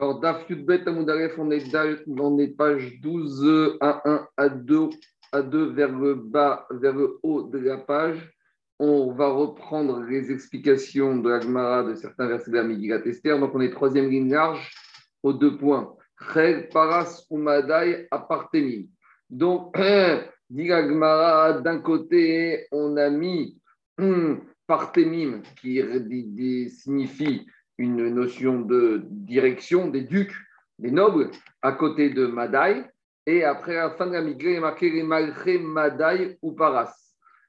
Alors, Daf Yudbet Amoudaref, on est, on est page 12, à 1, à 2, à 2 vers le bas, vers le haut de la page. On va reprendre les explications de l'Agmara de certains versets de la Megillat Esther. Donc, on est troisième ligne large aux deux points. Chel Paras Umadai Apartemim. Donc, dit l'Agmara, d'un côté, on a mis Partemim, qui signifie une notion de direction des ducs, des nobles, à côté de Madaï. Et après, à la fin de la migrée, il y a marqué les Malchés Madaï ou Paras.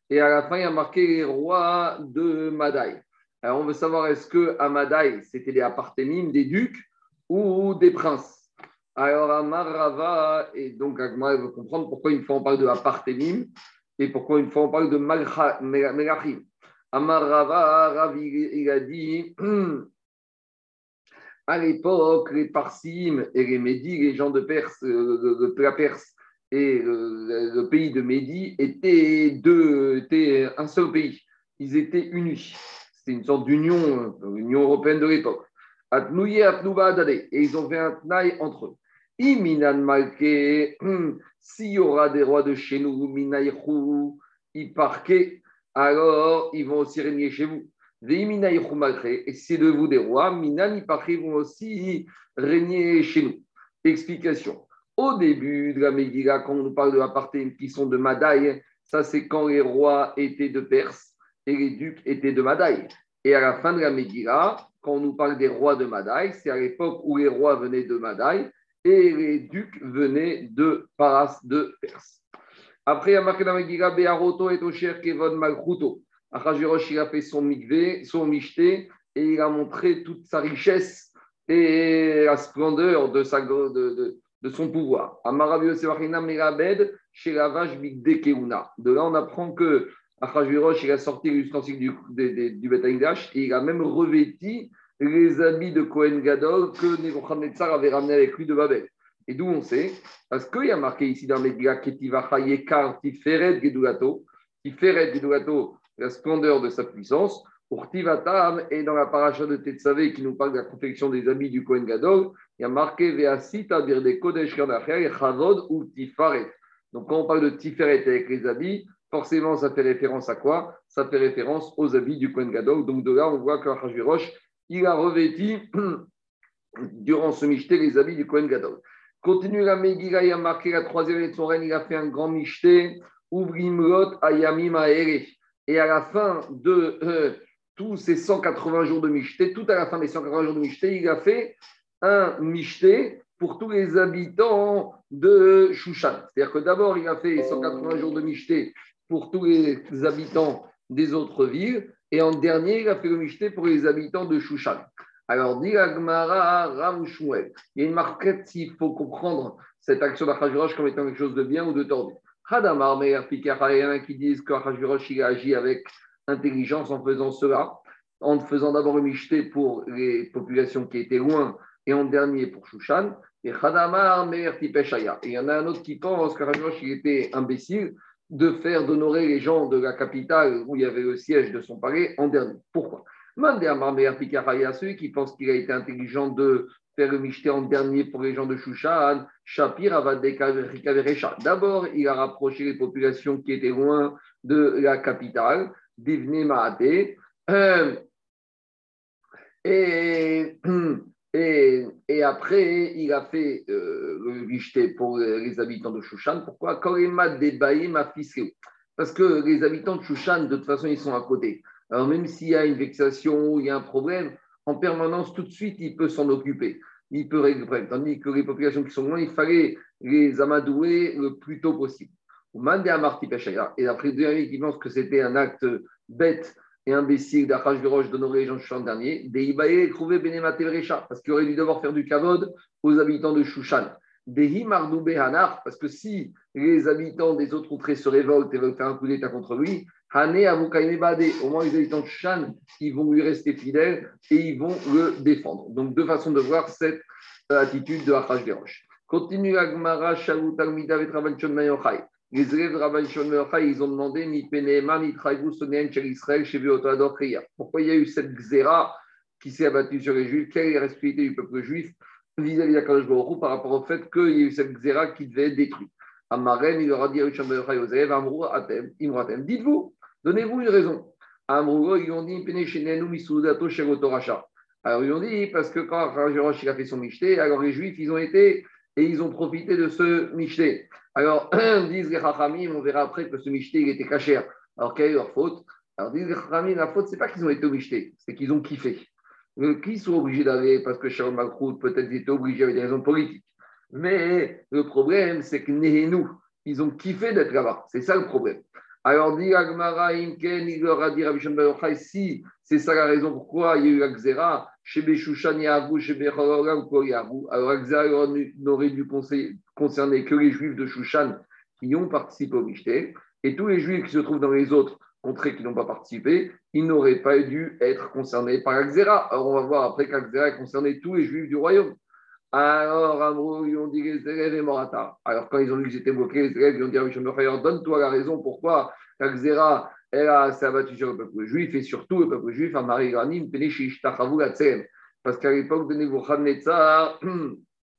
Et à la fin, il y a marqué les rois de Madaï. Alors, on veut savoir est-ce que à Madaï, c'était des apartémimes, des ducs ou des princes? Alors, à Marava, et donc Agma veut comprendre pourquoi une fois on parle de apartémim et pourquoi une fois on parle de Melachim. Amarava, Ravi, il a dit à l'époque, les Parsim et les Médis, les gens de Perse, euh, la Perse et le, pays de Médie étaient, deux, étaient un seul pays. Ils étaient unis. C'était une sorte d'union, l'Union européenne de l'époque. Atnouye, Atnouba, Et ils ont fait un tnaï entre eux. Iminan Malke, s'il y aura des rois de chez nous, Minaïchou, Iparke, alors ils vont aussi régner chez vous. Et c'est de vous des rois, Minani vont aussi régner chez nous. Explication. Au début de la Megillah, quand on nous parle de la partie qui sont de Madaï, ça c'est quand les rois étaient de Perse et les ducs étaient de Madaï. Et à la fin de la Megillah, quand on nous parle des rois de Madaï, c'est à l'époque où les rois venaient de Madaï et les ducs venaient de Paras de Perse. Après, il y a marqué dans la Megillah, Be'aroto et Osher Kevon Malchuto. Achashverosh, il a fait son mikvé, son michté, et il a montré toute sa richesse et la splendeur de, sa, de, de, de son pouvoir. De là, on apprend que Achashverosh, il a sorti l'ustensile du, du, du et il a même revêti les habits de Kohen Gadol que Nebuchadnezzar avait ramené avec lui de Babel. Et d'où on sait Parce qu'il y a marqué ici dans les Ketivacha Yekar Tiferet Gedulato. Tiferet Gedulato, la splendeur de sa puissance. Pour Tivatam, et dans la paracha de Tetsavé qui nous parle de la confection des habits du Kohen Gadol, il y a marqué Veasita Birde Kodesh Chavod ou Tifaret. Donc quand on parle de Tiferet avec les habits, forcément ça fait référence à quoi? Ça fait référence aux habits du Kohen Gadol. Donc de là, on voit qu'Achashverosh, il a revêti durant ce michté les habits du Kohen Gadol. Continue la Megillah, il a marqué la troisième année de son règne, il a fait un grand michté, Ouvrimlot Ayamim. Et à la fin de euh, tous ces 180 jours de Michté, tout à la fin des 180 jours de Michté, il a fait un Michté pour tous les habitants de Shushan. C'est-à-dire que d'abord, il a fait 180 jours de Michté pour tous les habitants des autres villes, et en dernier, il a fait le Michté pour les habitants de Shushan. Alors, dit Agmara Il y a une marquette s'il faut comprendre cette action d'Achashverosh comme étant quelque chose de bien ou de tordu. Hadamar Meir qui disent qu'Achashverosh il a agi avec intelligence en faisant cela, en faisant d'abord une michté pour les populations qui étaient loin et en dernier pour Shushan. Et Hadamar Meir Tipeshaya. Et il y en a un autre qui pense qu'Achashverosh était imbécile de faire d'honorer les gens de la capitale où il y avait le siège de son palais en dernier. Pourquoi? Mandé à celui qui pense qu'il a été intelligent de faire le michté en dernier pour les gens de Shushan, Shapir D'abord, il a rapproché les populations qui étaient loin de la capitale, Divne Maate. Euh, et, et, après, il a fait euh, le michté pour les habitants de Shushan. Pourquoi? Parce que les habitants de Shushan, de toute façon, ils sont à côté. Alors même s'il y a une vexation, il y a un problème, en permanence, tout de suite, il peut s'en occuper. Il peut régler Tandis que les populations qui sont loin, il fallait les amadouer le plus tôt possible. Et après, deux qui pensent que c'était un acte bête et imbécile d'Achashverosh d'honorer les gens de Shushan dernier, des trouvé parce qu'il aurait dû devoir faire du kavod aux habitants de Shushan. Des parce que si les habitants des autres contrées se révoltent et veulent faire un coup d'État contre lui, au moins les habitants de Shan, ils vont lui rester fidèles et ils vont le défendre. Donc, deux façons de voir cette euh, attitude de Achashverosh. Continue Agmara, Shalut, Almida, Vetravanchon, Mayochai. Les élèves de Rabban Mayochai, ils ont demandé Mi Penema, Mi Traïvou, Sonen, Chel Israël, chez Pourquoi il y a eu cette xéra qui s'est abattue sur les Juifs? Quelle est la responsabilité du peuple juif vis-à-vis d'Akadosh Baruch par rapport au fait qu'il y a eu cette xéra qui devait être détruite? Amaren, il leur a dit à Richard Yosef, Amrou, Atem, Imratem, dites-vous, donnez-vous une raison. Ils ont dit. Alors ils ont dit, parce que quand Rajirosh a fait son michté, alors les Juifs, ils ont été et ils ont profité de ce michté. Alors, disent les Chachamim, on verra après que ce michté, il était caché. Alors, quelle est leur faute? Alors, disent les Chachamim, la faute, c'est pas qu'ils ont été au michté, c'est qu'ils ont kiffé. Qui sont obligés d'aller parce que Sharon Malchut, peut-être, ils étaient obligés avec des raisons politiques. Mais le problème, c'est que nous, ils ont kiffé d'être là-bas. C'est ça le problème. Alors, dit Agmara, Imken, il leur a dit Rabbi si c'est ça la raison pourquoi il y a eu Xéra, chez Béchouchan Yahu, chez ou Yahu. Alors, Xéra n'aurait dû concerner que les Juifs de Shushan qui ont participé au Michté, et tous les Juifs qui se trouvent dans les autres contrées qui n'ont pas participé, ils n'auraient pas dû être concernés par Xéra. Alors, on va voir après qu'la Xéra concernait tous les Juifs du royaume. Alors, Amrou, ils ont dit les élèves et Morata. Alors, quand ils ont vu qu'ils étaient bloqués, les élèves, ils ont dit à donne-toi la raison pourquoi la Xéra, elle s'est abattue sur le peuple juif et surtout le peuple juif, à Marie Granim, Parce qu'à l'époque de Nebuchadnezzar,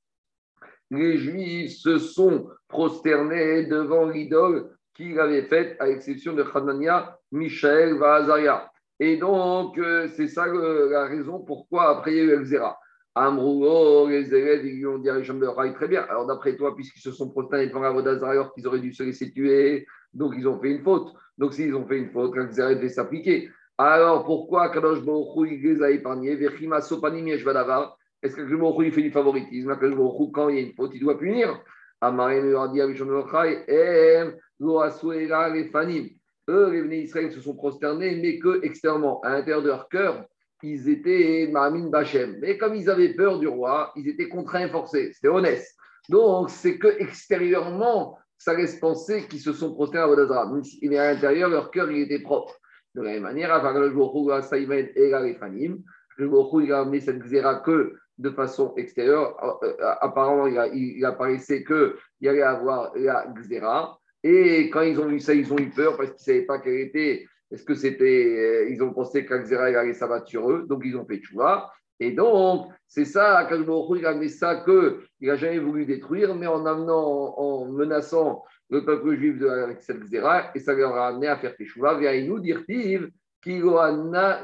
les Juifs se sont prosternés devant l'idole qu'il avait faite, à l'exception de Hanania, Michel, Vahazaria. Et donc, euh, c'est ça la raison pourquoi après il y a eu Xéra. Amrougo, les élèves, ils ont dit à de très bien. Alors, d'après toi, puisqu'ils se sont prosternés devant la Vodazara alors qu'ils auraient dû se laisser tuer, donc ils ont fait une faute. Donc, s'ils ont fait une faute, quand ils devait s'appliquer. Alors, pourquoi Kadosh Baruch il les a épargnés? Vechima Sopanim Yeshvadavar Est-ce que Kadosh Baruch il fait du favoritisme? Kadosh quand il y a une faute, il doit punir Amaré lui a dit à Mishon Em, Loasuera, les Fanim. Eux, les Israël se sont prosternés, mais que extérieurement, à l'intérieur de leur cœur, ils étaient Mahamin Bachem. Mais comme ils avaient peur du roi, ils étaient contraints et forcés. C'était honnête. Donc, c'est que extérieurement, ça laisse penser qu'ils se sont prosternés à Vodazra. Mais à l'intérieur, leur cœur, il était propre. De la même manière, à le et le il a amené cette xéra que de façon extérieure. Euh, euh, apparemment, il, a, il apparaissait qu'il y avoir la xéra. Et quand ils ont vu ça, ils ont eu peur parce qu'ils ne savaient pas quelle était est-ce que c'était. Euh, ils ont pensé qu'Axera allait s'abattre sur eux, donc ils ont fait vois. Et donc, c'est ça, Akashbaruch, il a mis ça qu'il n'a jamais voulu détruire, mais en amenant, en menaçant le peuple juif de, avec cette Xéra, et ça leur a amené à faire Teshuvah, via nous dire-t-il,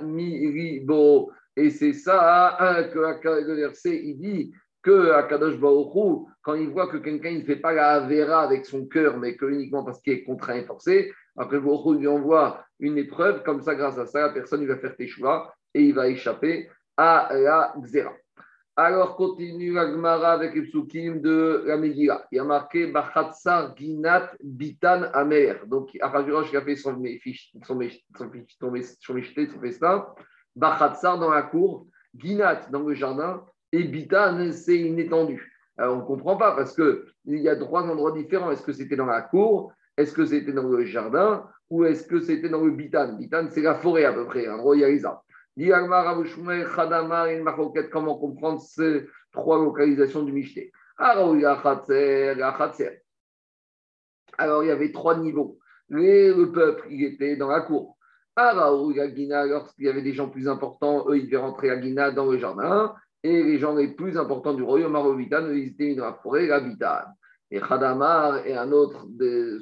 miribo. Et c'est ça hein, que le verset, il dit que Akadosh Baruch quand il voit que quelqu'un ne fait pas la Avera avec son cœur, mais que uniquement parce qu'il est contraint et forcé, après, Baruch lui envoie une épreuve, comme ça, grâce à ça, la personne va faire Teshuvah et il va échapper à la Xéra. Alors, continue la Gemara avec les psukim de la Megillah. Il y a marqué Bachatsar Ginat Bitan Amer. Donc, Arajurosh qui a fait son son son festin. Bachatsar dans la cour, Ginat dans le jardin, et Bitan, c'est une. Alors, on ne comprend pas parce qu'il y a trois endroits différents. Est-ce que c'était dans la cour est-ce que c'était dans le jardin ou est-ce que c'était dans le bitan? Bitan, c'est la forêt à peu près, un royaliza. Comment comprendre ces trois localisations du Michté Alors, il y avait trois niveaux. le peuple, il était dans la cour. lorsqu'il y avait des gens plus importants, eux, ils devaient rentrer à Guina dans le jardin. Et les gens les plus importants du royaume Marovitan, ils étaient dans la forêt, la. Et Khadamar et un autre de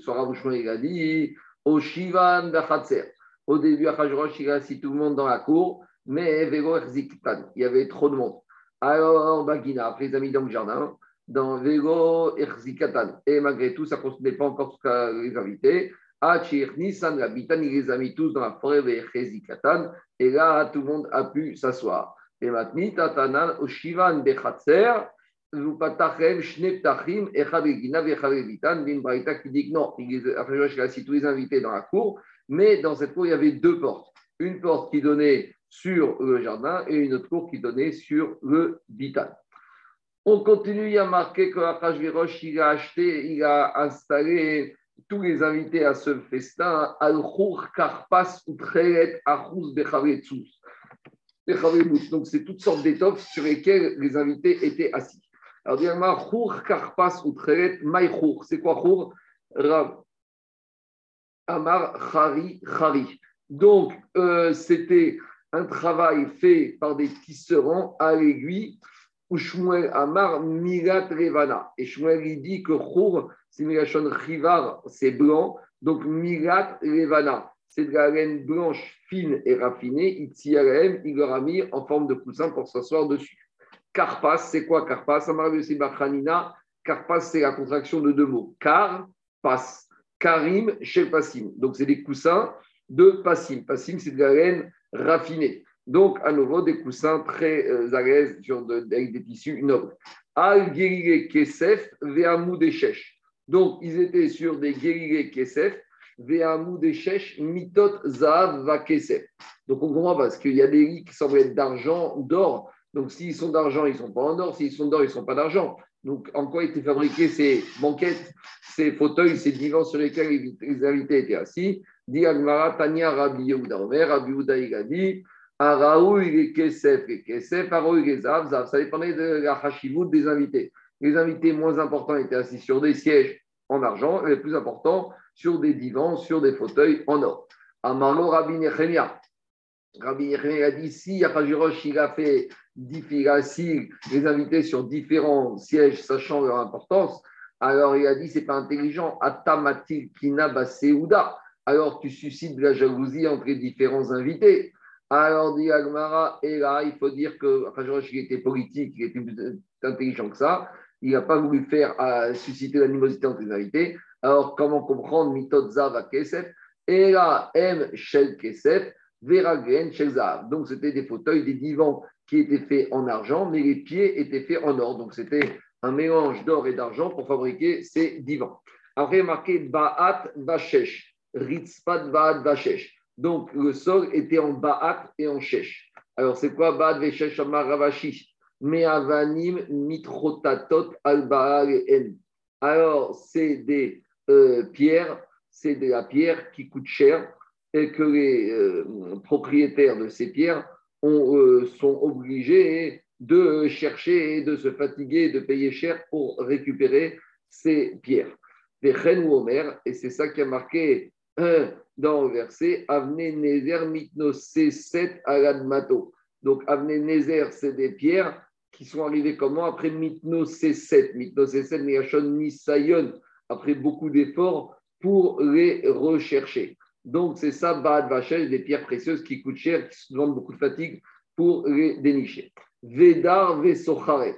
il a dit au Shivan Au début, à il a tout le monde dans la cour, mais Vego Il y avait trop de monde. Alors, Bagina, après, les amis dans le jardin, dans Vego Erzikatan. Et malgré tout, ça ne pas encore les invités. Achir Nissan, la il les a mis tous dans la forêt Erzikatan. Et là, tout le monde a pu s'asseoir. Et maintenant, Tatanan, au Shivan Bechatser, qui dit que non, il a assis tous les invités dans la cour, mais dans cette cour, il y avait deux portes. Une porte qui donnait sur le jardin et une autre cour qui donnait sur le bitan. On continue, il y a marqué que il a acheté, il a installé tous les invités à ce festin, Al-Khur Karpas Utrelet Achuz Donc, c'est toutes sortes d'étoffes sur lesquelles les invités étaient assis. Alors, Khour Karpas ou. C'est quoi Khour Rav. Amar Khari Khari. Donc, euh, c'était un travail fait par des tisserands à l'aiguille ou Amar Mirat Revana. Et Shmuel, il dit que Chour, c'est Milachon Rivar, c'est blanc. Donc Mirat Revana, c'est de la laine blanche fine et raffinée. Itziarem, il leur a mis en forme de coussin pour s'asseoir dessus. Karpas, c'est quoi Bachanina. Karpas, c'est la contraction de deux mots. Car, pas. Karim, chez Passim. Donc, c'est des coussins de Passim. Passim, c'est de la laine raffinée. Donc, à nouveau, des coussins très euh, à l'aise avec des tissus nobles. Al Gerire Kesef, Veamou Deshesh. Donc, ils étaient sur des Gerire Kesef, Veamou Deshesh, Mitot Zav Va Kesef. Donc, on comprend parce qu'il y a des lits qui semblent être d'argent, d'or. Donc, s'ils sont d'argent, ils ne sont pas en or. S'ils sont d'or, ils ne sont pas d'argent. Donc, en quoi étaient fabriqués ces banquettes, ces fauteuils, ces divans sur lesquels les invités étaient assis? Dit Agmara, Tania Rabbi Yehuda Omer, Rabbi Yehuda il a dit Araou il est Kesef, et Kesef, Zav. Ça dépendait de la Hashivut des invités. Les invités moins importants étaient assis sur des sièges en argent, et les plus importants sur des divans, sur des fauteuils en or. Amarlo Rabbi Nechemia. Rabbi Nechemia a dit si Achajirosh il a fait assis les invités sur différents sièges, sachant leur importance, alors il a dit c'est pas intelligent. Atamatil Kina alors tu suscites de la jalousie entre les différents invités. Alors, dit Agmara, et là, il faut dire que il était politique, il était plus intelligent que ça. Il n'a pas voulu faire euh, susciter l'animosité entre les invités. Alors, comment comprendre Mitotza Kesef? Et là, M Shel Kesef, Donc, c'était des fauteuils, des divans qui étaient faits en argent, mais les pieds étaient faits en or. Donc, c'était un mélange d'or et d'argent pour fabriquer ces divans. Après, marqué Ba'at Vashesh. Ritzpat Ba'at Vashesh. Donc le sol était en Ba'at et en Shesh. Alors c'est quoi Ba'at Vashesh Amar Me'avanim Mitrotatot Al En. Alors c'est des euh, pierres, c'est de la pierre qui coûte cher et que les euh, propriétaires de ces pierres euh, sont obligés de chercher de se fatiguer, de payer cher pour récupérer ces pierres. Des ou Omer, et c'est ça qui a marqué dans le verset Avne Nezer Mitno C7 Aladmato. Donc Avne Nezer, c'est des pierres qui sont arrivées comment? Après Mitno C7. Mitno C7, Miachon Nisayon, après beaucoup d'efforts pour les rechercher. Donc c'est ça, Baad Vachel, des pierres précieuses qui coûtent cher, qui se demandent beaucoup de fatigue pour les dénicher. Vedar Vesocharet.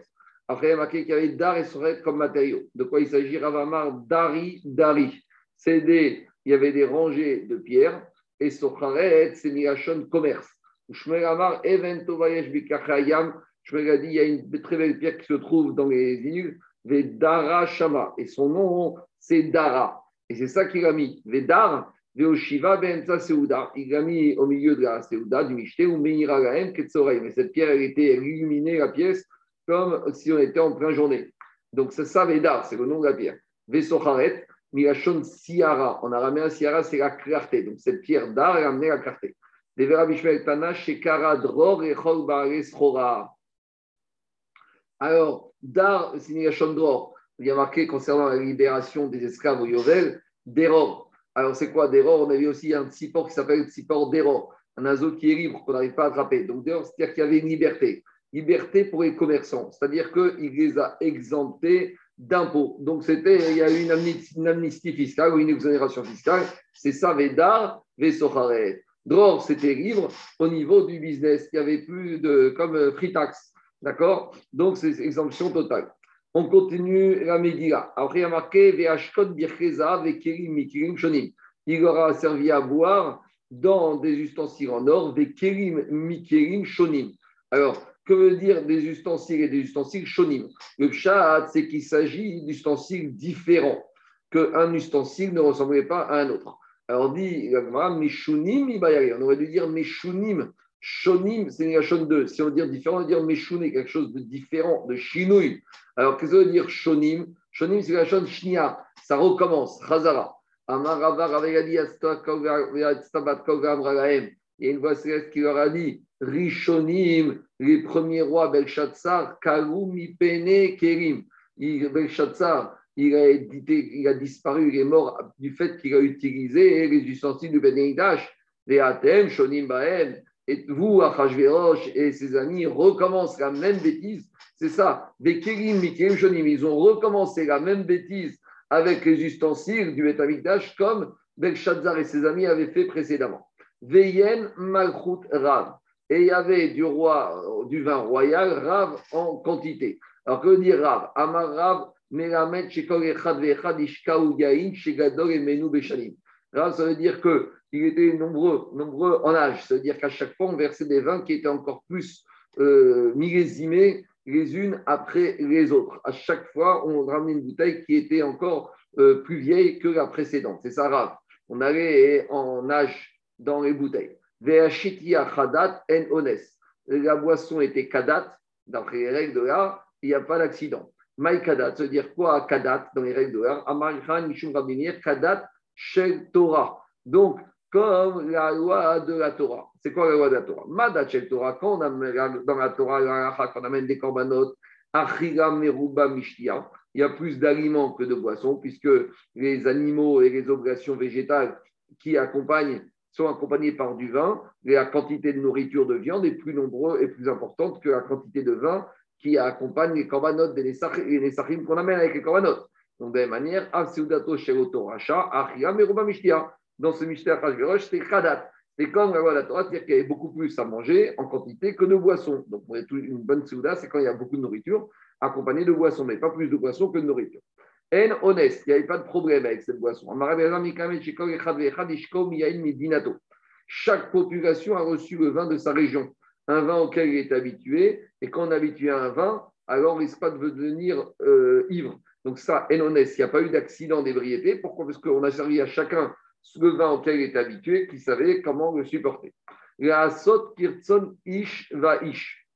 Après, il y avait Dar et Socharet comme matériaux. De quoi il s'agit? Ravamar Dari Dari. C'est des il y avait des rangées de pierres, et Socharet, c'est Mirachon commerce. Shmuel Amar, Evento Vayesh Bikachayam, Shmuel a dit, il y a une très belle pierre qui se trouve dans les îles, Vedara Shama, et son nom, c'est Dara. Et c'est ça qu'il a mis, Vedar, Il l'a mis au milieu de la Seuda, du Mishte, ou Meira Gaem Ketsorei. Mais cette pierre, elle était illuminée, la pièce, comme si on était en pleine journée. Donc c'est ça, Vedar, c'est le nom de la pierre. Vesocharet, Milachon Siara. En araméen, Siara, c'est la clarté. Donc, cette pierre d'art a amené la clarté. Alors, Dar, c'est Milachon Dror. Il y a marqué concernant la libération des esclaves au Yovel, d'Eror. Alors, c'est quoi? d'Eror On a vu aussi un Tsipor qui s'appelle Tsipor d'Eror, un oiseau qui est libre, qu'on n'arrive pas à attraper. Donc, d'Eror, c'est-à-dire qu'il y avait une liberté. Liberté pour les commerçants, c'est-à-dire qu'il les a exemptés d'impôts. Donc, c'était, il y a eu une amnistie, fiscale ou une exonération fiscale. C'est ça, Védar, Vesocharet. Dror, c'était libre au niveau du business. Il n'y avait plus de, comme euh, free tax. D'accord? Donc, c'est exemption totale. On continue la Megillah. Il y a. Il aura servi à boire dans des ustensiles en or, Vekerim, Mikirim, Shonim. Alors, que veut dire des ustensiles et des ustensiles shonim? Le pshat, c'est qu'il s'agit d'ustensiles différents, qu'un ustensile ne ressemblait pas à un autre. Alors dit, Meshunim, on aurait dû dire Meshunim. Shonim, c'est une Shon 2. Si on veut dire différent, on veut dire Meshuné, quelque chose de différent, de chinouille. Alors qu'est-ce que ça veut dire Shonim? Shonim, c'est la Shon Shnia. Ça recommence, Chazara. Il y a une voix céleste qui leur a dit Rishonim, les premiers rois, Belshazzar, Kalum, Ipene, Kerim. Belshazzar, il a, il a disparu, il est mort du fait qu'il a utilisé les ustensiles du Benéidash, les Atem, Shonim Baem. Et vous, Achashverosh et ses amis recommencent la même bêtise, C'est ça. Ils ont recommencé la même bêtise avec les ustensiles du Betamikdash comme Belshazzar et ses amis avaient fait précédemment. Veyen Malchut Rav. Et il y avait du roi, du vin royal, Rav en quantité. Alors que dire Rav? Amar Rav, et Menou Beshalim. Rav, ça veut dire qu'il était nombreux, nombreux en âge. Ça veut dire qu'à chaque fois, on versait des vins qui étaient encore plus euh, millésimés les unes après les autres. À chaque fois, on ramenait une bouteille qui était encore euh, plus vieille que la précédente. C'est ça, Rav. On allait en âge dans les bouteilles. Khadat en. La boisson était kadat, d'après les règles de l'art, il n'y a pas d'accident. Maï kadat, ça veut dire quoi kadat dans les règles de l'art Rabinir, kadat, shel Torah. Donc, comme la loi de la Torah. C'est quoi la loi de la Torah? Madat shel Torah, quand on amène dans la Torah, quand on amène des korbanot, Achiram Meruba Mishtia, il y a plus d'aliments que de boissons, puisque les animaux et les obligations végétales qui accompagnent sont accompagnés par du vin, et la quantité de nourriture de viande est plus nombreuse et plus importante que la quantité de vin qui accompagne les corbanotes et les qu'on amène avec les corbanotes. Donc, de la même manière, dans ce mystère c'est Khadat. C'est comme la loi de la Torah, c'est-à-dire qu'il y avait beaucoup plus à manger en quantité que de boissons. Donc, pour une bonne Souda, c'est quand il y a beaucoup de nourriture accompagnée de boissons, mais pas plus de boissons que de nourriture. En honnête, il n'y avait pas de problème avec cette boisson. Chaque population a reçu le vin de sa région, un vin auquel il est habitué, et quand on est habitué à un vin, alors il risque pas de devenir euh, ivre. Donc ça, en honnête, il n'y a pas eu d'accident d'ébriété. Pourquoi? Parce qu'on a servi à chacun le vin auquel il est habitué, qui savait comment le supporter. La sot kirtson ish va ish.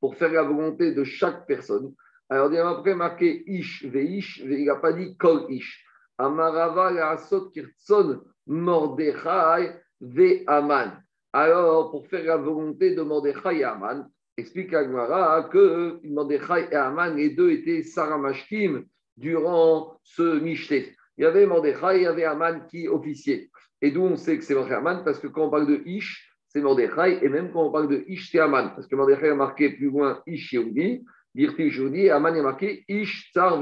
Pour faire la volonté de chaque personne, alors, il a après marqué Ish, Veish, il n'a pas dit Kol Ish. Amarava Asot Kirtson Mordechai Ve Aman. Alors, pour faire la volonté de Mordechai et Aman, explique Agmara que Mordechai et Aman, les deux étaient Saramashkim durant ce Mishté. Il y avait Mordechai, il y avait Aman qui officiait. Et d'où on sait que c'est Mordechai Aman Parce que quand on parle de Ish, c'est Mordechai, et même quand on parle de Ish, c'est Aman. Parce que Mordechai a marqué plus loin Ish Yehudi, Birti Joudi, Aman est marqué Ish Tsar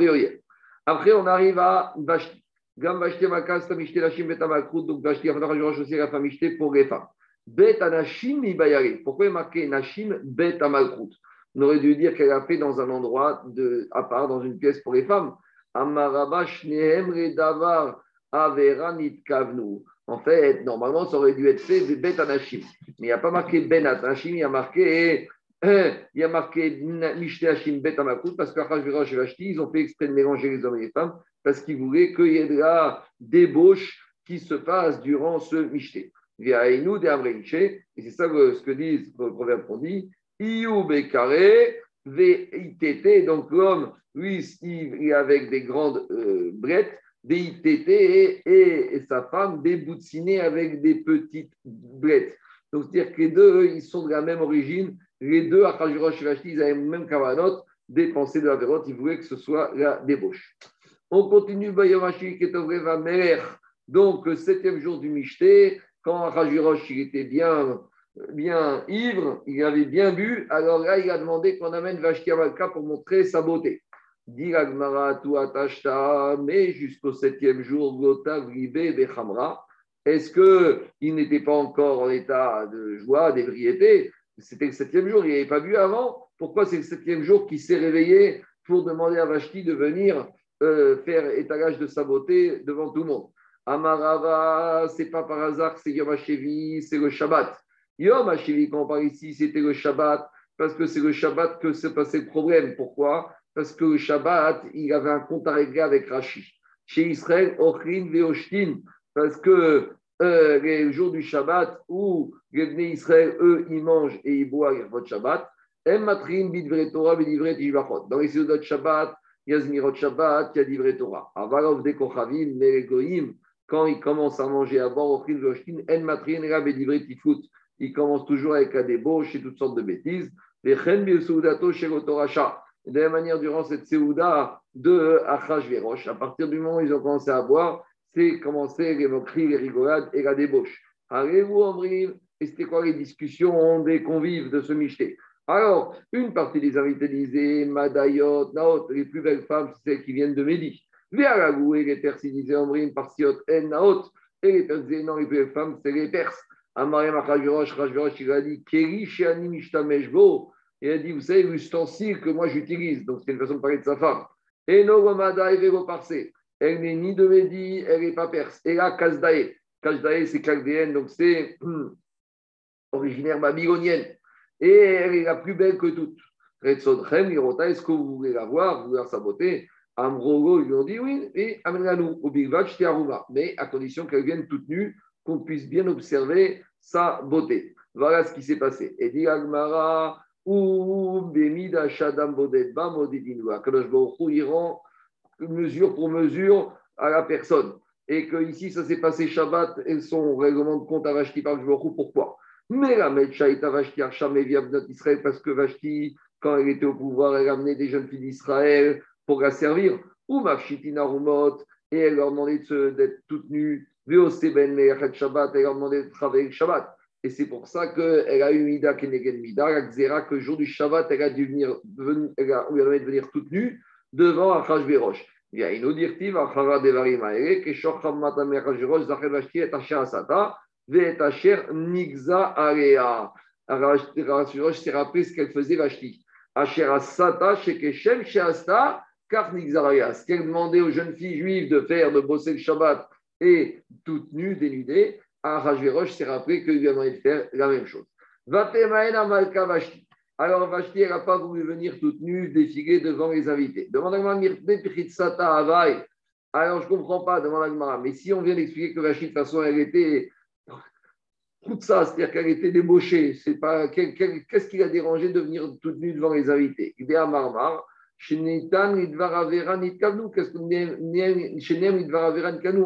Après, on arrive à Vashti. Gam Vashti Makas, donc Vashti, Rajuraj aussi la famille pour. Bet. Pourquoi il marqué Nashim Bet Amalkrout On aurait dû dire qu'elle a fait dans un endroit à part, dans une pièce pour les femmes. En fait, normalement, ça aurait dû être fait Bet Anashim. Mais il n'y a pas marqué Ben Anashim, il y a marqué il y a marqué Mishneh Bet Amakut parce qu'Achashverosh et Vashti, ils ont fait exprès de mélanger les hommes et les femmes parce qu'ils voulaient qu'il y ait de la débauche qui se passe durant ce de et c'est ça ce que disent le proverbe qu'on dit Bekare, VITT, donc l'homme, lui, il est avec des grandes euh, brettes, VITT et, et, sa femme déboutinées avec des petites brettes. Donc, c'est-à-dire que les deux, ils sont de la même origine les deux, Achajurosh et ils avaient le même kavanot, des pensées de la vérote, ils voulaient que ce soit la débauche. On continue, donc le septième jour du Michté, quand Achajurosh il était bien, bien ivre, il avait bien bu, alors là, il a demandé qu'on amène Vashti Amalka pour montrer sa beauté. Dit mais jusqu'au septième jour, est-ce qu'il n'était pas encore en état de joie, d'ébriété? C'était le septième jour, il n'avait pas bu avant. Pourquoi c'est le septième jour qu'il s'est réveillé pour demander à Vashti de venir euh, faire étalage de sa beauté devant tout le monde? Amarava, c'est pas par hasard que c'est Yom c'est le Shabbat. Yom HaShevi, quand on parle ici, c'était le Shabbat, parce que c'est le Shabbat que s'est passé le problème. Pourquoi? Parce que le Shabbat, il avait un compte à régler avec Rashi. Chez Israël, Ochrin Veoshtin, parce que euh, les jours du Shabbat où les Israël, eux, ils mangent et ils boivent votre Shabbat. Torah, Dans les de Shabbat, il y a Zmirot Shabbat, il y a Divrei Torah. Avalov de Kochavim, Meregoim, quand ils commencent à manger à bord, En Matrin, Divrei Tifut, ils commencent toujours avec la débauche et toutes sortes de bêtises. De la manière, durant cette Seouda de Achashverosh, à partir du moment où ils ont commencé à boire, c'est commencer les moqueries, les rigolades et la débauche. Allez-vous, et c'était quoi les discussions des convives de ce michté? Alors, une partie des invités disaient Madayot, Naot, les plus belles femmes, c'est celles qui viennent de Médi. Viaragou et les Perses disaient Omrim, Parsiot, En, Naot. Et les Perses disaient non, les plus belles femmes, c'est les Perses. Rajverosh, il a dit Keri, Mishtameshbo. Il a dit, vous savez, l'ustensile que moi j'utilise. Donc, c'est une façon de parler de sa femme. Et Parse. Elle n'est ni de Médi, elle n'est pas perse. Et là, Kazdae. Kazdae, c'est chaldéenne, donc c'est originaire babylonienne. Et elle est la plus belle que toutes. Est-ce que vous voulez la voir, vous voulez sa beauté Amrogo, ils lui ont dit oui, et amène-la-nous au Big Batch, mais à condition qu'elle vienne toute nue, qu'on puisse bien observer sa beauté. Voilà ce qui s'est passé. Et dit Agmara, Bemida Shadam Bodet Bam Odidinwa. Kadosh Baruch il rend mesure pour mesure à la personne. Et que ici, ça s'est passé Shabbat et son règlement de compte à Vashti par Baruch Pourquoi? Mais la Medchaïta Vashti Arsham notre Israël, parce que Vashti, quand elle était au pouvoir, elle amenait des jeunes filles d'Israël pour la servir. Ou Mafshitina Rumot, et elle leur demandait d'être toutes nues. Ben Shabbat, elle leur demandait de travailler le Shabbat. Et c'est pour ça qu'elle a eu Mida Kenegen Mida, la Xera, que le jour du Shabbat, elle a dû venir, elle a, de venir toute nue devant Achashverosh. Il y a une audirtive, Achara Devarim Aere, que Shocham Matam Achashverosh, Zachel Vashti, et Asher Asata, ve et Asher Nigza Area. Achashverosh s'est rappelé ce qu'elle faisait Vashti. Asher Asata, Shekeshem, Sheasta, Kar Nigza Area. Ce qu'elle demandait aux jeunes filles juives de faire, de bosser le Shabbat et toutes nues, dénudées, Achashverosh s'est rappelé qu'il lui a demandé de faire la même chose. Alors Vashti, elle n'a pas voulu venir toute nue défiler devant les invités. Demande à. Alors je ne comprends pas, demande Mais si on vient d'expliquer que Vashti, de toute façon, elle était tout ça, c'est-à-dire qu'elle était débauchée. C'est pas qu'est-ce qui l'a dérangé de venir toute nue devant les invités? Il est à Marmar. On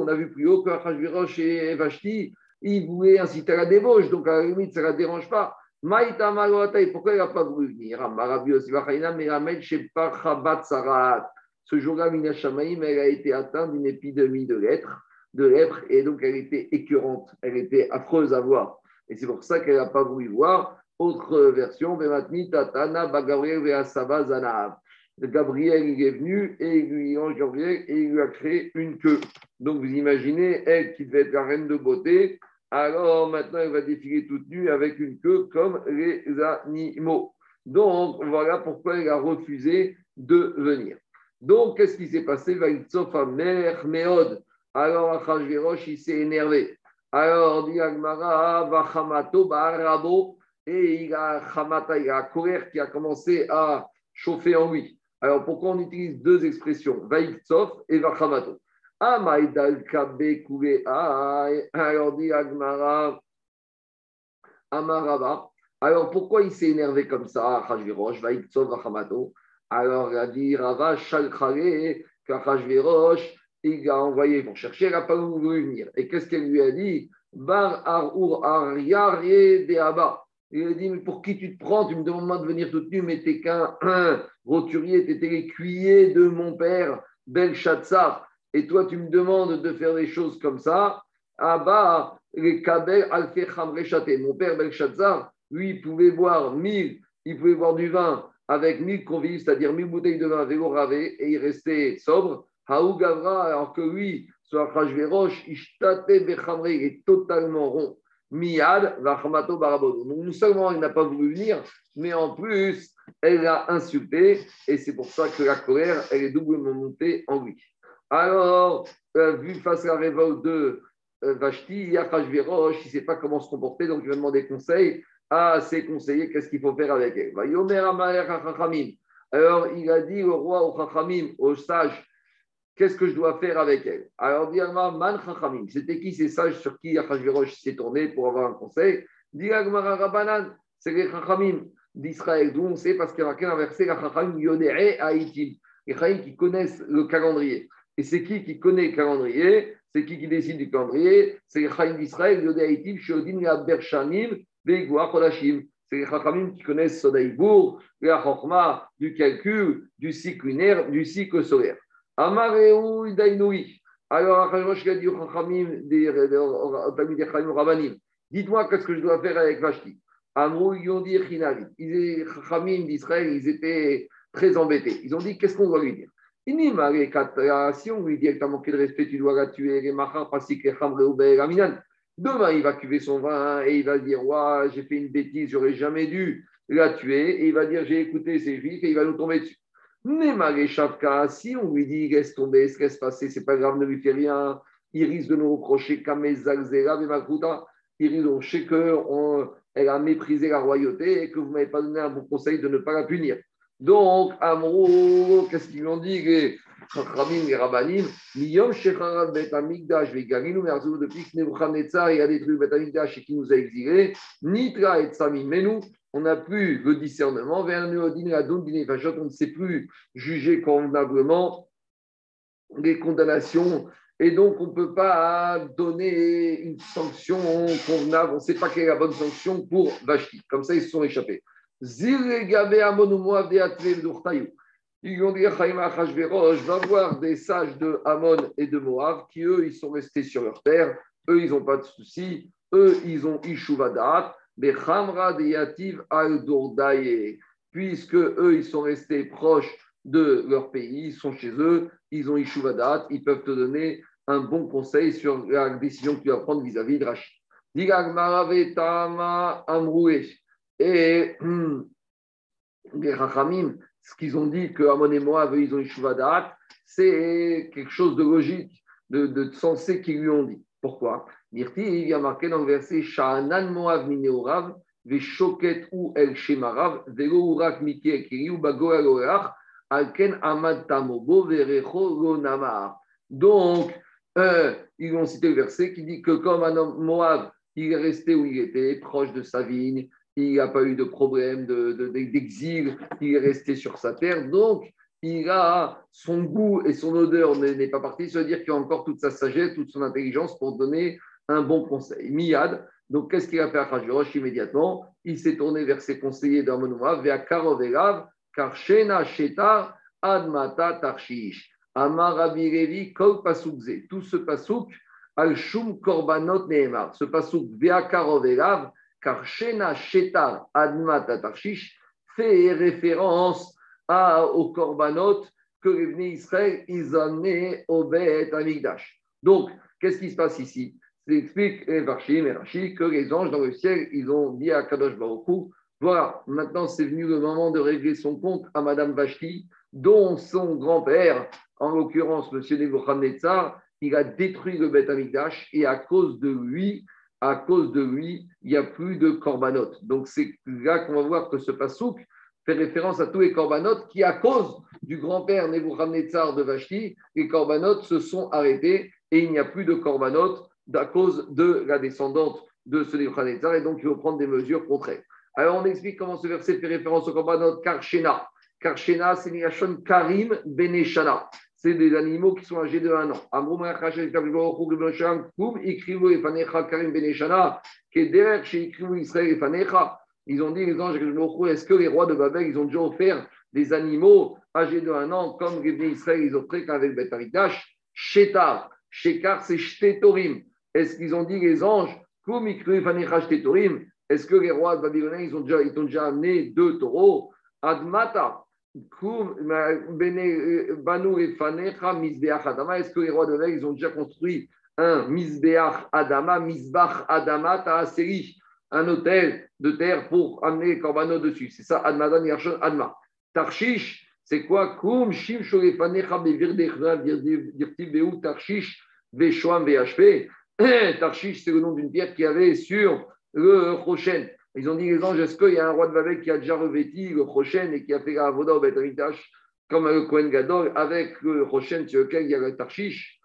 a vu plus haut que Achashverosh et Vashti, ils voulaient inciter à la débauche, donc à la limite, ça ne la dérange pas. Pourquoi il n'a pas voulu venir? Ce jour-là, Mina Shamaïm, elle a été atteinte d'une épidémie de lèpre, de lèpre, et donc elle était écœurante, elle était affreuse à voir. Et c'est pour ça qu'elle n'a pas voulu voir. Autre version, Tatana Gabriel Gabriel est venu et il lui, et il lui a créé une queue. Donc vous imaginez, elle qui devait être la reine de beauté, alors maintenant elle va défiler toute nue avec une queue comme les animaux. Donc voilà pourquoi elle a refusé de venir. Donc qu'est-ce qui s'est passé? Alors Achashverosh il s'est énervé. Alors dit Agmara, Vachamato Barabo, et il a Chamata, il a colère qui a commencé à chauffer en lui. Alors pourquoi on utilise deux expressions, Vaiktsov et Vachamato alors dit Agmara, Amarava. Alors pourquoi il s'est énervé comme ça, Achashverosh, Vaiktsov, Vachamato Alors il a dit Rava, Shalchare, qu'Achashverosh, il a envoyé pour chercher, il n'a pas voulu venir. Et qu'est-ce qu'elle lui a dit? Bar Arur Aryare Il a dit, mais pour qui tu te prends? Tu me demandes de venir toute nue, mais t'es qu'un roturier, t'étais l'écuyer de mon père, Belshazzar et toi tu me demandes de faire des choses comme ça, ah bah, les Kabel Mon père Belshazzar, lui, il pouvait boire mille, il pouvait boire du vin avec mille convives, c'est-à-dire mille bouteilles de vin vélo ravé, et il restait sobre. Haou Gavra, alors que lui, Ishtate Bechamre, il est totalement rond. Miad, Vachamato Barabodo. Donc, non seulement il n'a pas voulu venir, mais en plus, elle l'a insulté, et c'est pour ça que la colère, elle est doublement montée en lui. Alors, euh, vu face à la révolte de euh, Vashti, Yachashverosh, il ne sait pas comment se comporter, donc il va demander conseil à ses conseillers, qu'est-ce qu'il faut faire avec elle. Alors, il a dit au roi, au Chachamim, au sage, qu'est-ce que je dois faire avec elle? Alors, dit Man Chachamim, c'était qui ces sages sur qui Yachashverosh s'est tourné pour avoir un conseil? Dit Rabanan, c'est les Chachamim d'Israël, d'où on sait parce qu'il y a marqué verset, les Chachamim Yodere Haïtim, les Chachamim qui connaissent le calendrier. Et c'est qui qui connaît le calendrier? C'est qui qui décide du calendrier? C'est les Chaim d'Israël, Yodéaïtim, Shodim, Bershamim, Veigua, Kodashim. C'est les Chachamim qui connaissent Sodaïbourg, la Chokma, du calcul, du cycle lunaire, du cycle solaire. Amareu Idainoui. Alors, Chachamim, Chachamim dites-moi qu'est-ce que je dois faire avec Vashti. Les Khamim d'Israël, ils étaient très embêtés. Ils ont dit Qu'est-ce qu'on doit lui dire? Si on lui dit que tu as manqué de respect, tu dois la tuer, les Mahar, Pasik, les Demain, il va cuver son vin et il va dire Ouais, j'ai fait une bêtise, j'aurais jamais dû la tuer. Et il va dire J'ai écouté ces juifs et il va nous tomber dessus. Si on lui dit Laisse tomber, ce qui se passer, c'est pas grave, ne lui fait rien, il risque de nous reprocher Kamezalzera, Bemakuta. Il risque de reprocher qu'elle a méprisé la royauté et que vous ne m'avez pas donné un bon conseil de ne pas la punir. Donc, Amro, qu'est-ce qu'ils ont dit? Les Chachamim, les Rabbanim Miyom Shecharat Bet Amigdash, Vegarinu Merzou, depuis que Nebuchadnezzar a détruit Bet Amigdash et qui nous a exilés, Nitra et Samim Menou, on n'a plus le discernement, vers on ne sait plus juger convenablement les condamnations et donc, on ne peut pas donner une sanction convenable. On ne sait pas quelle est la bonne sanction pour Vashti. Comme ça, ils se sont échappés. Ils ont dit va voir des sages de Amon et de Moab qui, eux, ils sont restés sur leur terre. Eux, ils n'ont pas de soucis. Eux, ils ont Ishuvadat. Puisque eux, ils sont restés proches de leur pays, ils sont chez eux, ils ont Ishuvadat, ils peuvent te donner un bon conseil sur la décision que tu vas prendre vis-à-vis de Rachid. Et les Rachamim, ce qu'ils ont dit que Amon et Moab, ils ont eu c'est quelque chose de logique, de, de sensé qu'ils lui ont dit. Pourquoi? Mirti, il y a marqué dans le verset Sha'anan Moab mineorav, Veshoket ou el shemarav, Velo urak miki bago alken amad tamobo, verecho. Donc, euh, ils ont cité le verset qui dit que comme un homme Moab, il est resté où il était, proche de sa vigne, il n'a pas eu de problème d'exil, de, il est resté sur sa terre, donc il a son goût et son odeur n'est pas parti, ça veut dire qu'il a encore toute sa sagesse, toute son intelligence pour donner un bon conseil. Miyad, donc qu'est-ce qu'il a fait à Khajrosh immédiatement? Il s'est tourné vers ses conseillers Moab, vers Karov Karshena Shetar, Admata Tarshish. Amar Rabbi Kol Pasukze. Tout ce pasuk, Al Shum Korbanot Nehemar. Ce pasuk, Veakarov Elav, car Shena Shetar Admat Atarshish fait référence à, aux Korbanot que les Israël ils amenaient au Bet Amigdash. Donc, qu'est-ce qui se passe ici? Explique Varshim et que les anges dans le ciel, ils ont dit à Kadosh Baruch voilà, maintenant c'est venu le moment de régler son compte à Madame Vashti, dont son grand-père en l'occurrence, M. Nebuchadnezzar, il a détruit le Beth Amikdash et à cause de lui, à cause de lui, il n'y a plus de korbanot. Donc c'est là qu'on va voir que ce pasouk fait référence à tous les korbanot qui, à cause du grand-père Nebuchadnezzar de Vashti, les korbanot se sont arrêtés et il n'y a plus de korbanot à cause de la descendante de ce Nebuchadnezzar et donc il faut prendre des mesures contraires. Alors on explique comment ce verset fait référence au korbanot Karshena. Karshena, c'est Niyashon Karim Beneshana c'est des animaux qui sont âgés de 1 an. Ils ont dit, les anges, est-ce que les rois de Babel, ils ont déjà offert des animaux âgés de 1 an, comme les Israël, ils offraient qu'avec Beth Amikdash Shetar. Shekar, c'est Shtetorim. Est-ce qu'ils ont dit, les anges, est-ce que les rois de Babylone, ils ont déjà, ils ont déjà amené deux taureaux? Admata. Est-ce que les rois de l'Est, ils ont déjà construit un Misbeach Adama, Misbach Adama Taaseri, un hôtel de terre pour amener les dessus? C'est ça, Admadan Yarshon Adma. Tarshish, c'est quoi? Kum Shim Shorefanecha Bevirdechna Dirtiv Beu Tarshish. Tarshish, c'est le nom d'une pierre qui avait sur le Rochen. Ils ont dit les anges, est-ce qu'il y a un roi de Babel qui a déjà revêti le Rochen et qui a fait la Avoda au comme le Kohen Gadol avec le Rochen sur lequel il y a le Tarshish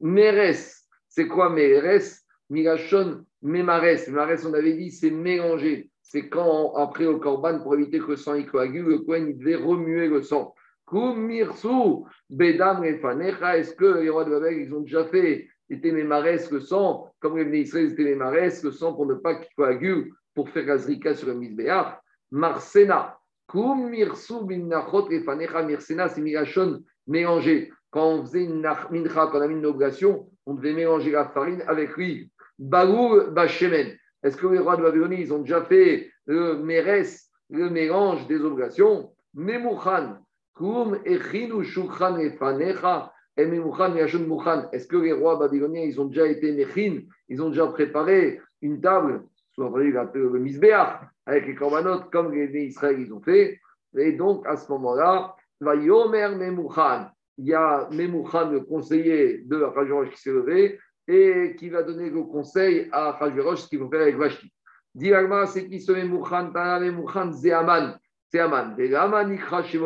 Meres, c'est quoi Meres? Mirachon, Memares. Memares, on avait dit, c'est mélangé. C'est quand, après le Korban, pour éviter que le sang y coagule, le Kohen il devait remuer le sang. Kumirsu, Bedam Refanecha, est-ce que les rois de Babel, ils ont déjà fait, était Memares le sang, comme les Israël, c'était Memares le sang pour ne pas qu'il coagule pour faire Azrika sur le Mizbeach? Marsena, Kum Mirsu Minnachot Refanecha Mirsena, c'est Mirachon mélangé. Quand on faisait une mincha, quand on a mis une obligation, on devait mélanger la farine avec lui. Bagour Bachemen. Est-ce que les rois de Babylonie, ils ont déjà fait le méres, le mélange des obligations, Memouchan, Koum, Echinu, Shukran, Efanecha, est-ce que les rois babyloniens, ils ont déjà été Mechin, ils ont déjà préparé une table, soit le Misbéach, avec les corbanotes, comme les Israël ils ont fait. Et donc, à ce moment-là. Il y a Memouchan, le conseiller de Rajorosh, qui s'est levé et qui va donner le conseil à Rajorosh ce qu'il faut faire avec Vashti. C'est qui ce Memouchan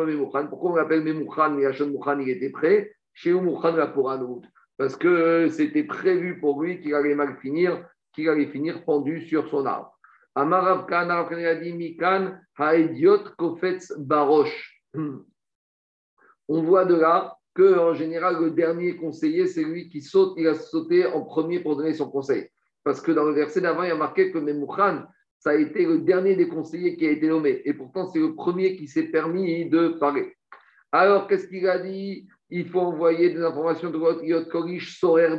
Memouchan. Pourquoi on l'appelle Memouchan Et Hachon Mouchan, il était prêt chez parce que c'était prévu pour lui qu'il allait mal finir, qu'il allait finir pendu sur son arbre. Amarav Mikan, Kofetz Barosh. On voit de là que en général, le dernier conseiller, c'est lui qui saute, il a sauté en premier pour donner son conseil. Parce que dans le verset d'avant, il y a marqué que Memouchan, ça a été le dernier des conseillers qui a été nommé. Et pourtant, c'est le premier qui s'est permis de parler. Alors, qu'est-ce qu'il a dit? Il faut envoyer des informations de votre Yot Korish Sorer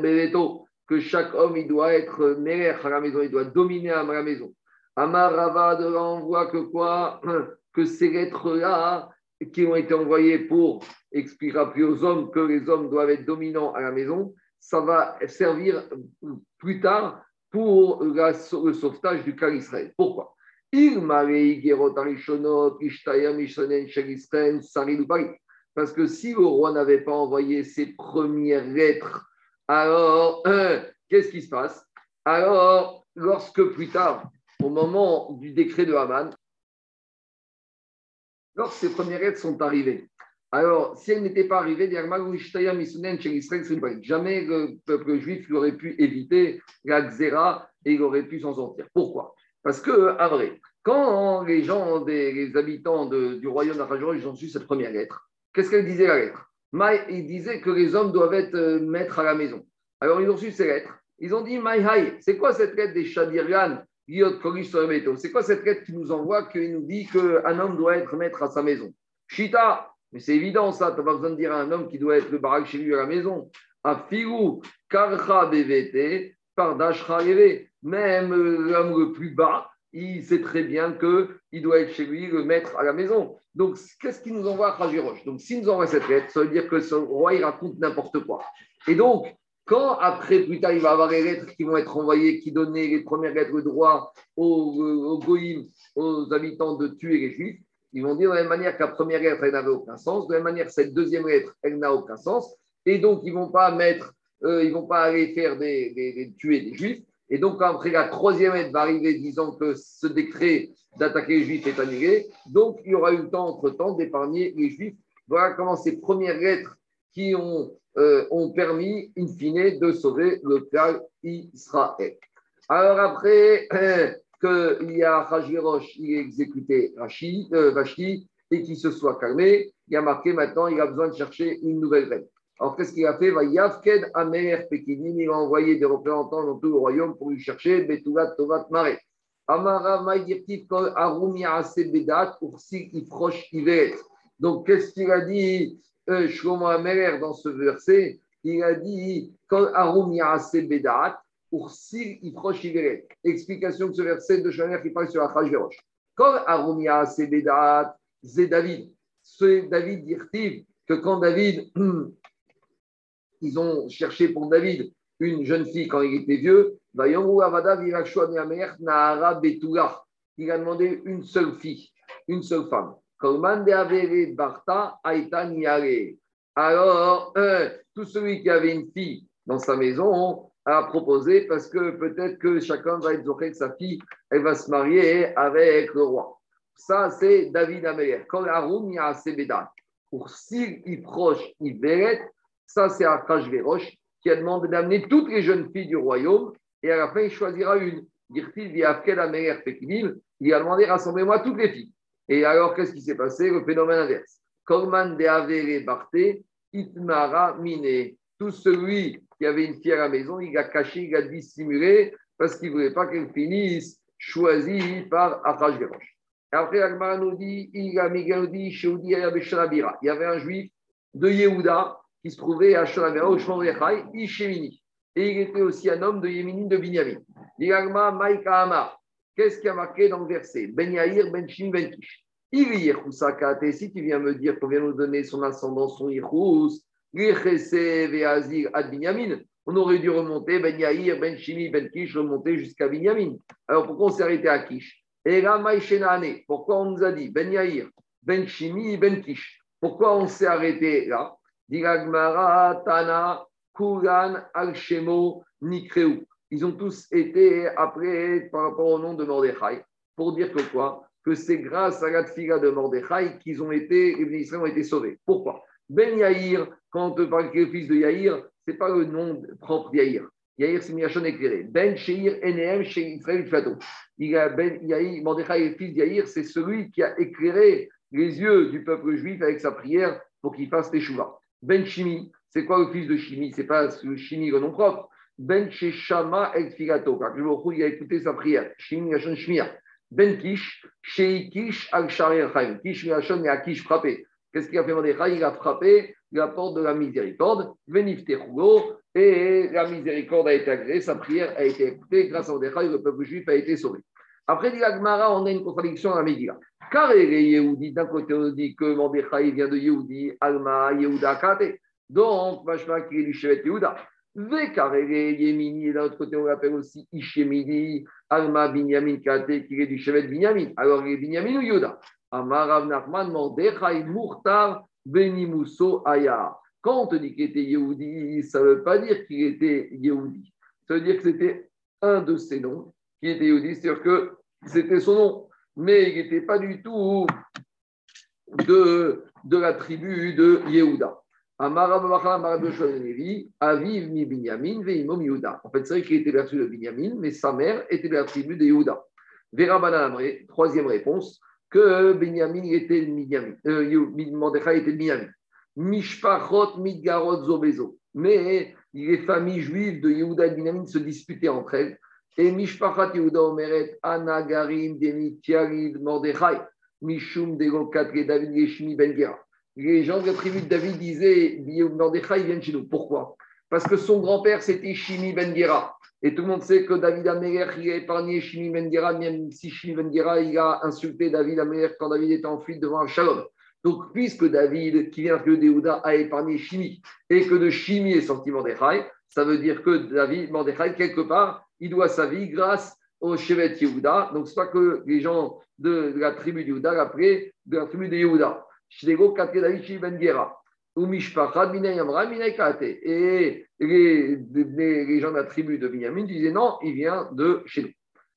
que chaque homme, il doit être mère à la maison, il doit dominer à la maison. Là, on voit que quoi Que ces lettres-là, qui ont été envoyées pour expliquer plus aux hommes que les hommes doivent être dominants à la maison, ça va servir plus tard pour le sauvetage du cas Israël. Pourquoi? Il parce que si le roi n'avait pas envoyé ses premières lettres, alors qu'est-ce qui se passe Alors, lorsque plus tard, au moment du décret de Haman, lorsque ces premières lettres sont arrivées, alors, si elles n'étaient pas arrivées, jamais le peuple juif aurait pu éviter la xéra et il aurait pu s'en sortir. Pourquoi Parce que, à vrai, quand les gens, les habitants du royaume d'Arajor, ils ont su cette première lettre, Qu'est-ce qu'elle disait la lettre? Il disait que les hommes doivent être euh, maîtres à la maison. Alors ils ont reçu ces lettres. Ils ont dit Maïhaï, c'est quoi cette lettre des Shadirgan C'est quoi cette lettre qui nous envoie, qui nous dit qu'un homme doit être maître à sa maison? Shita, mais c'est évident ça, tu n'as pas besoin de dire à un homme qui doit être le barak chez lui à la maison. Afigu, Karcha BVT, Pardashra Même euh, l'homme le plus bas, il sait très bien qu'il doit être chez lui, le maître à la maison. Donc, qu'est-ce qu'il nous envoie à Khajirosh Donc, s'il nous envoie cette lettre, ça veut dire que ce roi, il raconte n'importe quoi. Et donc, quand après, plus tard, il va avoir les lettres qui vont être envoyées, qui donnaient les premières lettres de droit aux, aux aux habitants de tuer les juifs, ils vont dire de la même manière que la première lettre, elle n'avait aucun sens, de la même manière cette deuxième lettre, elle n'a aucun sens. Et donc, ils ne vont pas mettre, euh, ils vont pas aller faire des, tuer des juifs. Et donc, après la troisième lettre va arriver disant que ce décret d'attaquer les Juifs est annulé, donc il y aura eu le temps entre-temps d'épargner les Juifs. Voilà comment ces premières lettres qui ont, euh, ont permis, in fine, de sauver le peuple Israël. Alors après qu'il y a Rajirosh, il a exécuté Rashi, euh, et qu'il se soit calmé, il a marqué maintenant, il a besoin de chercher une nouvelle reine. Alors, qu'est-ce qu'il a fait? Yavked Amer Pekinim, il a envoyé des représentants dans tout le royaume pour lui chercher Betulat Tovat Mare. Amara Maïdirtif Kol Arumi Bedat Ursi Ifrosh Ivet. Donc, qu'est-ce qu'il a dit euh, Shlomo Amer dans ce verset? Il a dit Kol Arumi Bedat Ursi Ifrosh Ivet. Explication de ce verset de Shlomo qui parle sur Achashverosh. Kol Arumi Bedat, c'est David. C'est David Dirtiv que quand David ils ont cherché pour David une jeune fille quand il était vieux. Il a demandé une seule fille, une seule femme. Alors, tout celui qui avait une fille dans sa maison a proposé parce que peut-être que chacun va être que sa fille, elle va se marier avec le roi. Ça, c'est David Améler. Pour s'il proche, il verrait, ça, c'est Achashverosh qui a demandé d'amener toutes les jeunes filles du royaume et à la fin, il choisira une. Il a demandé rassemblez-moi toutes les filles. Et alors, qu'est-ce qui s'est passé? Le phénomène inverse. Korman de Avere Barte, Itmara Mine. Tout celui qui avait une fille à la maison, il a caché, il a dissimulé parce qu'il ne voulait pas qu'elle finisse choisie par Achashverosh. Après, Agmara nous dit il y avait un juif de Yehuda qui se trouvait à Sholamera, au Shmorechai, Ishemini. Et il était aussi un homme de Yémini de Binyamin. Maïka Amar. Qu'est-ce qui a marqué dans le verset? Ben Yair, Ben Shimi, Ben Kish. Si tu viens me dire qu'on vient nous donner son ascendant, son Irous, Ad Binyamin, on aurait dû remonter Ben Yair, Ben Shimi, Ben Kish, remonter jusqu'à Binyamin. Alors pourquoi on s'est arrêté à Kish? Et là, pourquoi on nous a dit Ben Yair, Ben Shimi, Ben Kish? Pourquoi on s'est arrêté là? Tana, Kuran, Al-Shemo, Nikreu. Ils ont tous été après par rapport au nom de Mordechai. Pour dire que quoi? Que c'est grâce à la fila de Mordechai qu'ils ont été, les ont été sauvés. Pourquoi? Ben Yair, quand on parle le fils de Yair, ce n'est pas le nom propre Yair. Yair, c'est Miachon éclairé. Ben Sheir, Enem, Israël Fato. Il a Ben Mordechai, le fils de Yair, c'est celui qui a éclairé les yeux du peuple juif avec sa prière pour qu'il fasse les. Ben Shimi, c'est quoi le fils de Shimi? C'est pas le Shimi, le nom propre. Ben Shama El Filato. Quand je il a écouté sa prière. Shimi Yashon Shmir. Ben Kish, Shei Kish Al Sharir Chaim. Kish Yashon et Akish frappé. Qu'est-ce qu'il a fait Mordechai Il a frappé la porte de la miséricorde. Venif. Et la miséricorde a été agréée. Sa prière a été écoutée. Grâce à Mordechai, le peuple juif a été sauvé. Après, dit Agmara, on a une contradiction à la Megillah. Car les Yehudi, d'un côté, on dit que Mordechai vient de Yehudi, Alma, Yehuda, Kate. Donc, Mashma, qui est du Shevet Yehuda. Vekarele Yemini, et d'un autre côté, on l'appelle aussi Ishemidi, Alma Binyamin Kate, qui est du Shevet Binyamin. Alors, il est Binyamin ou Yoda Amarav Nachman, Mordechai, Murtar, Benimuso, Aya. Quand on te dit qu'il était Yehudi, ça ne veut pas dire qu'il était Yehudi. Ça veut dire que c'était un de ses noms qui était Yehudi, c'est-à-dire que c'était son nom, mais il n'était pas du tout de, de la tribu de Yehuda. Aviv mi Binyamin, Veimom Yehuda. En fait, c'est vrai qu'il était tribu de Binyamin, mais sa mère était de la tribu de Yehuda. Vera troisième réponse, que Binyamin était Binyamin, euh, Binyamin. Mishpachot Midgarot Zobezo. Mais les familles juives de Yehuda et de Binyamin se disputaient entre elles. Et Mishpachat Yehuda Omeret, Anagarim, Demi, Tiarid, Mordechai, Mishum, Degokat, David, Yeshmi, Ben. Les gens de la David disaient Mordechai vient chez nous. Pourquoi? Parce que son grand-père, c'était Shimi Ben Gera. Et tout le monde sait que David Améler, il a épargné Shimi Ben Gera, même si Shimi Ben Gera, il a insulté David Améler quand David était en fuite devant Shalom. Donc, puisque David, qui vient de Yehuda, a épargné Shimi, et que de Shimi est sorti Mordechai, ça veut dire que David, Mordechai, quelque part, il doit sa vie grâce au Shevet Yehuda. Donc, ce n'est pas que les gens de, la tribu de Yehuda l'appelaient de la tribu de Yehuda. Ben Et les, les, gens de la tribu de Binyamin disaient non, il vient de chez nous.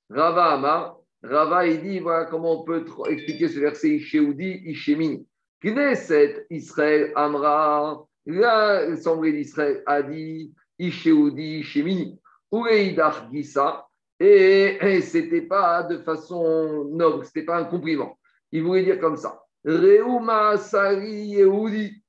Rava Amar, Rava, il dit voilà comment on peut expliquer ce verset Ishéoudi, Ishémini. Knesset Israël Amra, l'Assemblée d'Israël a dit Ishéoudi, Ishémini. Ureidach Gisa, et, et c'était pas de façon noble, c'était pas un compliment. Il voulait dire comme ça. Yehudi,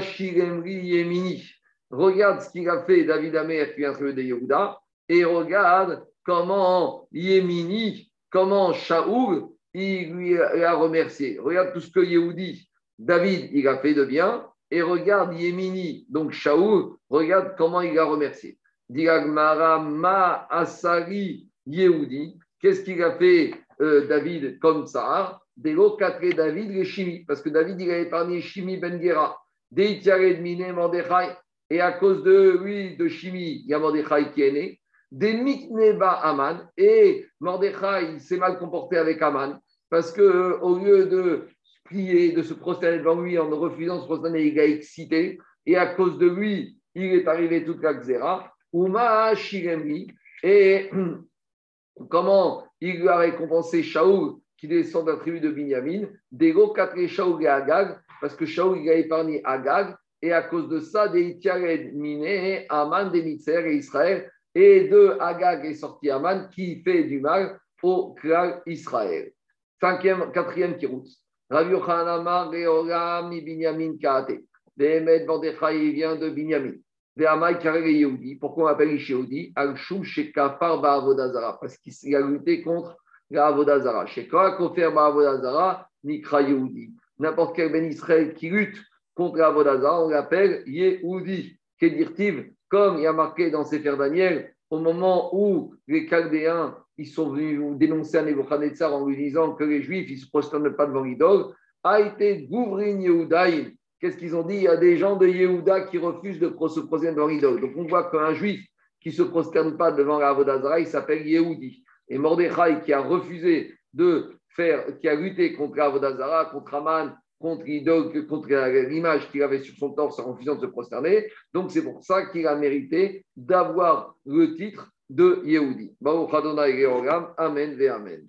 Shiremri Yemini. Regarde ce qu'il a fait David Amer qui vient de Yehuda, et regarde comment Yemini, comment Shaoul, il lui a remercié. Regarde tout ce que Yehudi, David, il a fait de bien, et regarde Yemini, donc Shaoul, regarde comment il a remercié. Diagmara Ma Asari Yehudi. Qu'est-ce qu'il a fait euh, David comme ça? Délo quatre David les Shimi. Parce que David, il a épargné Shimi Ben Gera. Mine Mordechai. Et à cause de lui, de Shimi, il y a Mordechai qui est né. Des Mikneba Aman. Et Mordechai s'est mal comporté avec Aman. Parce que au lieu de prier, de se prosterner devant lui en refusant de se prosterner, il a excité. Et à cause de lui, il est arrivé toute la Xéra. Uma Shiremri. Et comment il a récompensé Shaoul, qui descend de la tribu de Binyamin, Dego Katre Shaoul et Agag, parce que Shaoul il a épargné Agag, et à cause de ça, des Mine, Aman, des et Israël, et de Agag est sorti Aman, qui fait du mal au clan Israël. Cinquième, quatrième kirout. Rabbi Yochanan ni Binyamin Kaate. Behemet Mordechai vient de Binyamin. Pourquoi on appelle Ba'avodazara. Parce qu'il a lutté contre la Avodazara. Ba'avodazara, Mikra Yehudi. N'importe quel Ben Israël qui lutte contre la Avodazara, on l'appelle Yehudi. Kedirtiv, comme il y a marqué dans Sefer Daniel, au moment où les Chaldéens ils sont venus dénoncer à Nebuchadnezzar en lui disant que les Juifs, ils se prosternent pas devant l'idole, a été Gouvrin Yehudaïm. Qu'est-ce qu'ils ont dit? Il y a des gens de Yehuda qui refusent de se prosterner devant l'idole. Donc on voit qu'un Juif qui ne se prosterne pas devant la Avodazara, il s'appelle Yehudi. Et Mordechai qui a refusé de faire, qui a lutté contre Avodazara, contre Aman, contre l'idole, contre l'image qu'il avait sur son torse en refusant de se prosterner. Donc c'est pour ça qu'il a mérité d'avoir le titre de Yehudi. Baruch Adonai Amen ve Amen.